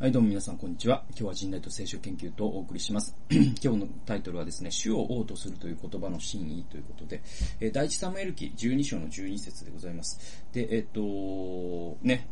はい、どうも皆さん、こんにちは。今日は人類と聖書研究とお送りします。今日のタイトルはですね、主を王とするという言葉の真意ということで、えー、第一サムエル記12章の12節でございます。で、えっと、ね、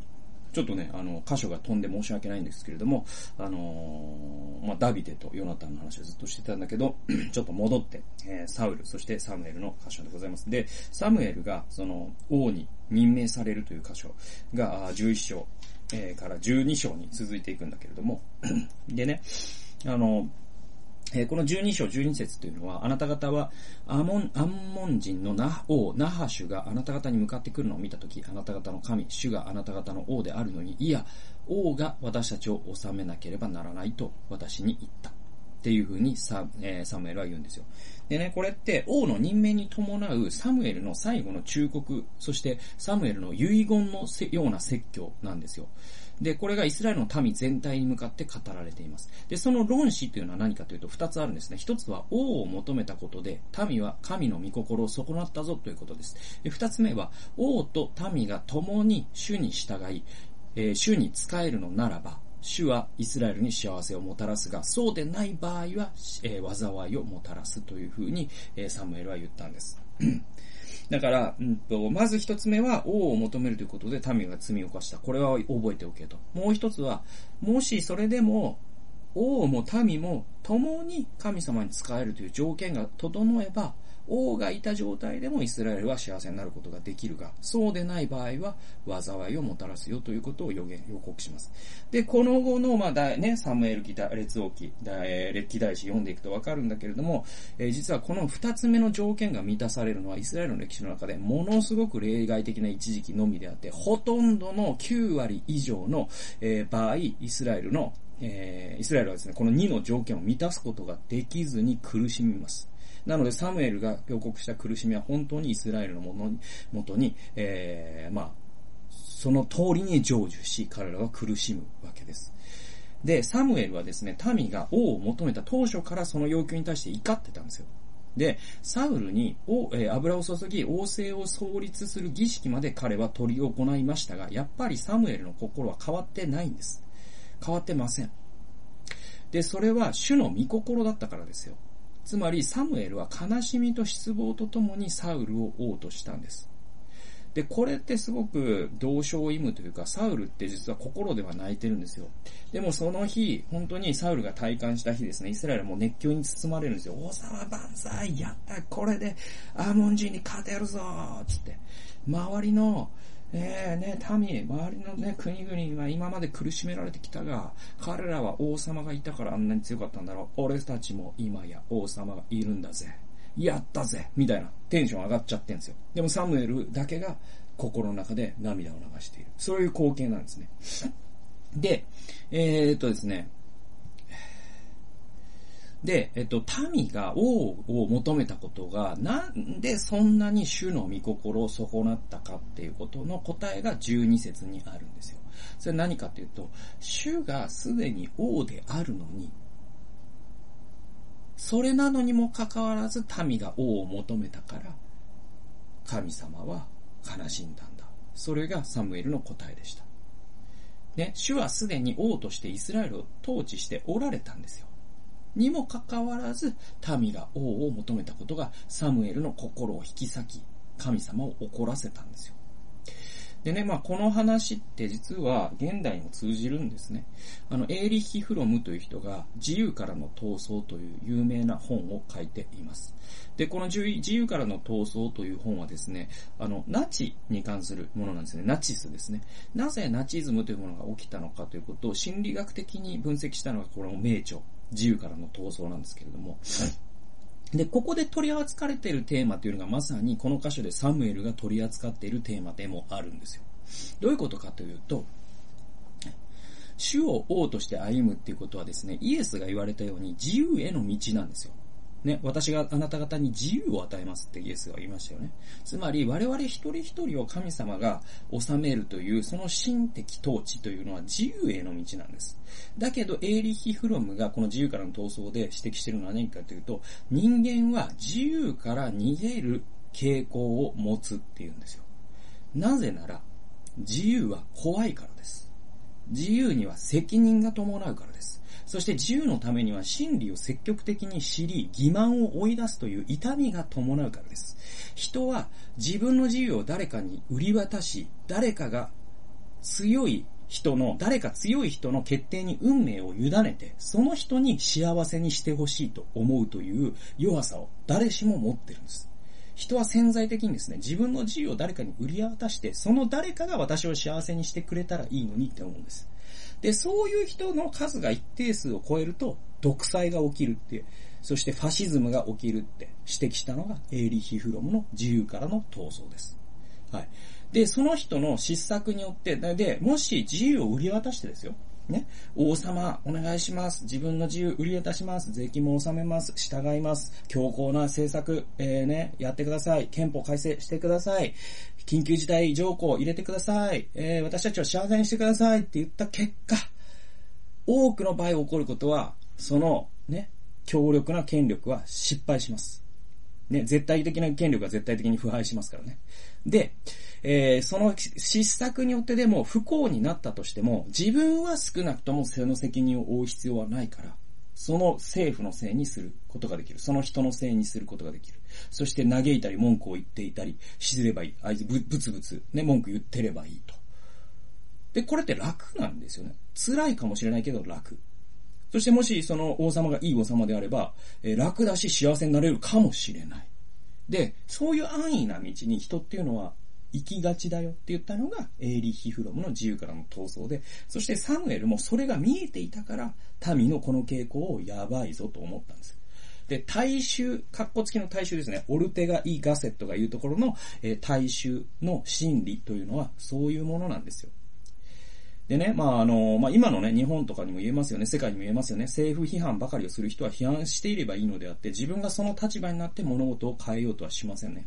ちょっとね、あの、箇所が飛んで申し訳ないんですけれども、あのー、まあ、ダビデとヨナタンの話をずっとしてたんだけど、ちょっと戻って、えー、サウル、そしてサムエルの箇所でございます。で、サムエルが、その、王に任命されるという箇所が、11章、え、から12章に続いていくんだけれども、でね、あの、えー、この12章12節というのは、あなた方は、アモン、アンモン人のナ王、ナハシュがあなた方に向かってくるのを見たとき、あなた方の神、主があなた方の王であるのに、いや、王が私たちを治めなければならないと私に言った。っていうふうにサ,、えー、サムエルは言うんですよ。でね、これって王の任命に伴うサムエルの最後の忠告、そしてサムエルの遺言のような説教なんですよ。で、これがイスラエルの民全体に向かって語られています。で、その論旨というのは何かというと二つあるんですね。一つは王を求めたことで、民は神の御心を損なったぞということです。で、二つ目は、王と民が共に主に従い、えー、主に仕えるのならば、主はイスラエルに幸せをもたらすが、そうでない場合は、えー、災いをもたらすというふうに、えー、サムエルは言ったんです。だから、うんと、まず一つ目は王を求めるということで民が罪を犯した。これは覚えておけと。もう一つは、もしそれでも、王も民も共に神様に仕えるという条件が整えば、王がいた状態でもイスラエルは幸せになることができるが、そうでない場合は災いをもたらすよということを予言、予告します。で、この後の、まあ、だね、サムエル記、列王記、歴記大史読んでいくとわかるんだけれども、えー、実はこの二つ目の条件が満たされるのはイスラエルの歴史の中でものすごく例外的な一時期のみであって、ほとんどの9割以上の、えー、場合、イスラエルのえー、イスラエルはですね、この2の条件を満たすことができずに苦しみます。なので、サムエルが予告した苦しみは本当にイスラエルのものに、もとに、えー、まあ、その通りに成就し、彼らは苦しむわけです。で、サムエルはですね、民が王を求めた当初からその要求に対して怒ってたんですよ。で、サウルに、えー、油を注ぎ、王政を創立する儀式まで彼は取り行いましたが、やっぱりサムエルの心は変わってないんです。変わってません。で、それは主の御心だったからですよ。つまりサムエルは悲しみと失望とともにサウルを王としたんです。で、これってすごく同床異夢というか、サウルって実は心では泣いてるんですよ。でもその日、本当にサウルが体感した日ですね、イスラエルはもう熱狂に包まれるんですよ。王様万歳やったこれでアーモン人に勝てるぞつって。周りのええー、ね、民、周りのね、国々は今まで苦しめられてきたが、彼らは王様がいたからあんなに強かったんだろう。俺たちも今や王様がいるんだぜ。やったぜみたいなテンション上がっちゃってんですよ。でもサムエルだけが心の中で涙を流している。そういう光景なんですね。で、えー、っとですね、で、えっと、民が王を求めたことが、なんでそんなに主の御心を損なったかっていうことの答えが12節にあるんですよ。それ何かというと、主がすでに王であるのに、それなのにもかかわらず民が王を求めたから、神様は悲しんだんだ。それがサムエルの答えでした。ね、主はすでに王としてイスラエルを統治しておられたんですよ。にもかかわらず、民が王を求めたことがサムエルの心を引き裂き、神様を怒らせたんですよ。でね、まあ、この話って実は現代にも通じるんですね。あの、エーリッヒ・フロムという人が自由からの闘争という有名な本を書いています。で、この自由からの闘争という本はですね、あの、ナチに関するものなんですね。ナチスですね。なぜナチズムというものが起きたのかということを心理学的に分析したのがこの名著自由からの闘争なんですけれども、で、ここで取り扱われているテーマというのがまさにこの箇所でサムエルが取り扱っているテーマでもあるんですよ。どういうことかというと、主を王として歩むっていうことはですね、イエスが言われたように自由への道なんですよ。ね、私があなた方に自由を与えますってイエスが言いましたよね。つまり我々一人一人を神様が治めるというその心的統治というのは自由への道なんです。だけどエーリヒ・フロムがこの自由からの闘争で指摘しているのは何かというと人間は自由から逃げる傾向を持つっていうんですよ。なぜなら自由は怖いからです。自由には責任が伴うからです。そして自由のためには真理を積極的に知り、欺瞞を追い出すという痛みが伴うからです。人は自分の自由を誰かに売り渡し、誰かが強い人の、誰か強い人の決定に運命を委ねて、その人に幸せにしてほしいと思うという弱さを誰しも持ってるんです。人は潜在的にですね、自分の自由を誰かに売り渡して、その誰かが私を幸せにしてくれたらいいのにって思うんです。で、そういう人の数が一定数を超えると、独裁が起きるって、そしてファシズムが起きるって指摘したのがエーリヒ・フロムの自由からの闘争です。はい。で、その人の失策によって、で、もし自由を売り渡してですよ。ね。王様、お願いします。自分の自由売り渡します。税金も納めます。従います。強硬な政策、えー、ね、やってください。憲法改正してください。緊急事態条項入れてください。えー、私たちを幸せにしてくださいって言った結果、多くの場合起こることは、その、ね、強力な権力は失敗します。ね、絶対的な権力は絶対的に腐敗しますからね。で、えー、その失策によってでも不幸になったとしても、自分は少なくともその責任を負う必要はないから、その政府のせいにすることができる。その人のせいにすることができる。そして嘆いたり文句を言っていたり、しずればいい。あいつぶ、ぶつぶつ、ね、文句言ってればいいと。で、これって楽なんですよね。辛いかもしれないけど楽。そしてもしその王様がいい王様であれば、えー、楽だし幸せになれるかもしれない。で、そういう安易な道に人っていうのは行きがちだよって言ったのが、エーリヒ・フロムの自由からの闘争で、そしてサムエルもそれが見えていたから、民のこの傾向をやばいぞと思ったんです。で、大衆、格好付きの大衆ですね。オルテガ・イ・ガセットが言うところの、えー、大衆の心理というのは、そういうものなんですよ。でね、まあ、あの、まあ、今のね、日本とかにも言えますよね、世界にも言えますよね、政府批判ばかりをする人は批判していればいいのであって、自分がその立場になって物事を変えようとはしませんね。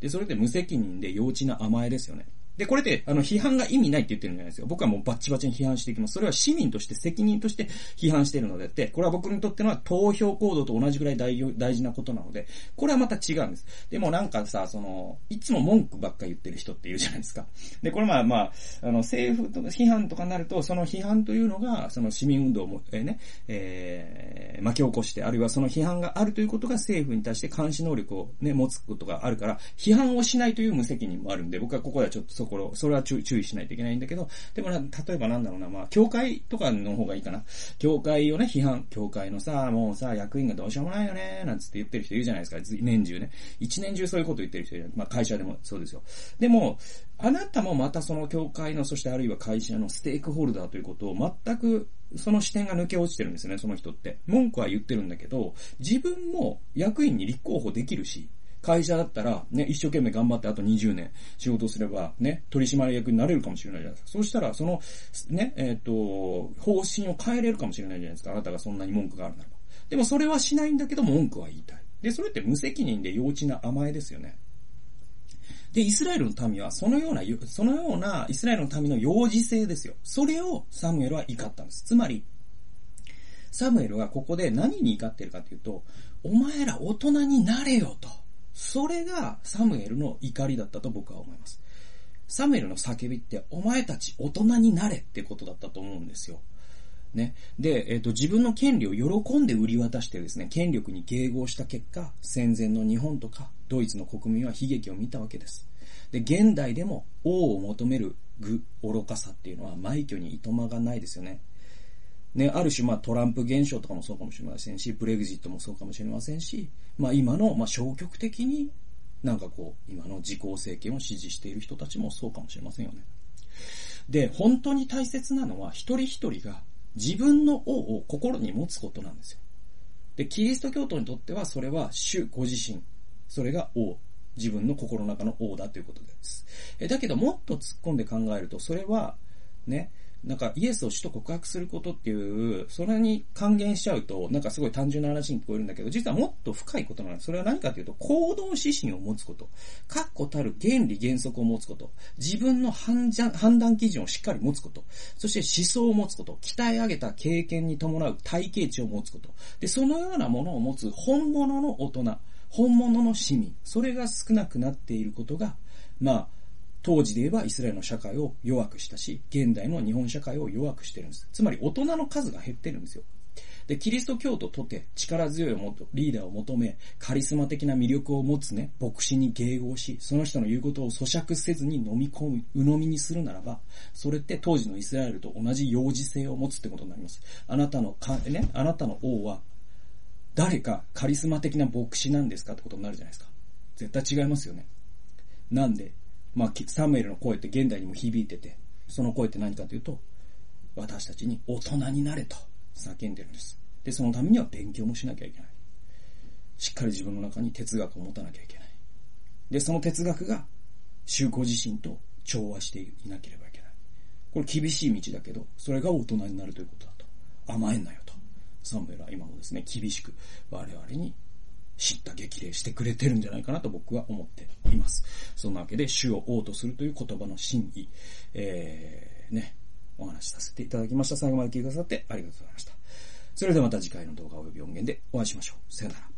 で、それで無責任で幼稚な甘えですよね。で、これで、あの、批判が意味ないって言ってるんじゃないですよ。僕はもうバッチバチに批判していきます。それは市民として責任として批判しているのであって、これは僕にとってのは投票行動と同じぐらい大事なことなので、これはまた違うんです。でもなんかさ、その、いつも文句ばっか言ってる人っているじゃないですか。で、これまあまあ、あの、政府とか批判とかになると、その批判というのが、その市民運動も、えー、ね、えー、巻き起こして、あるいはその批判があるということが政府に対して監視能力をね、持つことがあるから、批判をしないという無責任もあるんで、僕はここではちょっとそこ、それは注意しないといけないんだけど、でもな、例えばなんだろうな、まあ、教会とかの方がいいかな。教会をね、批判。教会のさ、もうさ、役員がどうしようもないよね、なんつって言ってる人いるじゃないですか。年中ね。一年中そういうこと言ってる人いる。まあ、会社でもそうですよ。でも、あなたもまたその教会の、そしてあるいは会社のステークホルダーということを全くその視点が抜け落ちてるんですね、その人って。文句は言ってるんだけど、自分も役員に立候補できるし、会社だったら、ね、一生懸命頑張ってあと20年仕事すれば、ね、取締役になれるかもしれないじゃないですか。そうしたら、その、ね、えっ、ー、と、方針を変えれるかもしれないじゃないですか。あなたがそんなに文句があるならば。でもそれはしないんだけど文句は言いたい。で、それって無責任で幼稚な甘えですよね。で、イスラエルの民はそのような、そのようなイスラエルの民の幼児性ですよ。それをサムエルは怒ったんです。つまり、サムエルはここで何に怒ってるかというと、お前ら大人になれよと。それがサムエルの怒りだったと僕は思います。サムエルの叫びって、お前たち大人になれってことだったと思うんですよ。ね。で、えっ、ー、と、自分の権利を喜んで売り渡してですね、権力に迎合した結果、戦前の日本とか、ドイツの国民は悲劇を見たわけです。で、現代でも王を求める愚、愚かさっていうのは、埋挙にいとまがないですよね。ね、ある種、まあ、トランプ現象とかもそうかもしれませんし、ブレグジットもそうかもしれませんし、まあ、今の、まあ、消極的に、なんかこう、今の自公政権を支持している人たちもそうかもしれませんよね。で、本当に大切なのは、一人一人が自分の王を心に持つことなんですよ。で、キリスト教徒にとっては、それは主ご自身。それが王。自分の心の中の王だということです。えだけど、もっと突っ込んで考えると、それは、ね、なんかイエスを主と告白することっていう、それに還元しちゃうと、なんかすごい単純な話に聞こえるんだけど、実はもっと深いことなんです。それは何かというと、行動指針を持つこと。確固たる原理原則を持つこと。自分の判断基準をしっかり持つこと。そして思想を持つこと。鍛え上げた経験に伴う体系値を持つこと。で、そのようなものを持つ本物の大人。本物の市民。それが少なくなっていることが、まあ、当時で言えばイスラエルの社会を弱くしたし、現代の日本社会を弱くしてるんです。つまり大人の数が減ってるんですよ。で、キリスト教徒とて力強いもとリーダーを求め、カリスマ的な魅力を持つね、牧師に迎合し、その人の言うことを咀嚼せずに飲み込み、鵜呑みにするならば、それって当時のイスラエルと同じ幼児性を持つってことになります。あなたのか、ね、あなたの王は、誰かカリスマ的な牧師なんですかってことになるじゃないですか。絶対違いますよね。なんで、まあ、サムエルの声って現代にも響いてて、その声って何かというと、私たちに大人になれと叫んでるんです。で、そのためには勉強もしなきゃいけない。しっかり自分の中に哲学を持たなきゃいけない。で、その哲学が、宗教自身と調和していなければいけない。これ厳しい道だけど、それが大人になるということだと。甘えんなよと。サムエルは今もですね、厳しく我々に知った激励してくれてるんじゃないかなと僕は思っています。そんなわけで、主を王とするという言葉の真意、えー、ね、お話しさせていただきました。最後まで聞いてくださってありがとうございました。それではまた次回の動画及び音源でお会いしましょう。さよなら。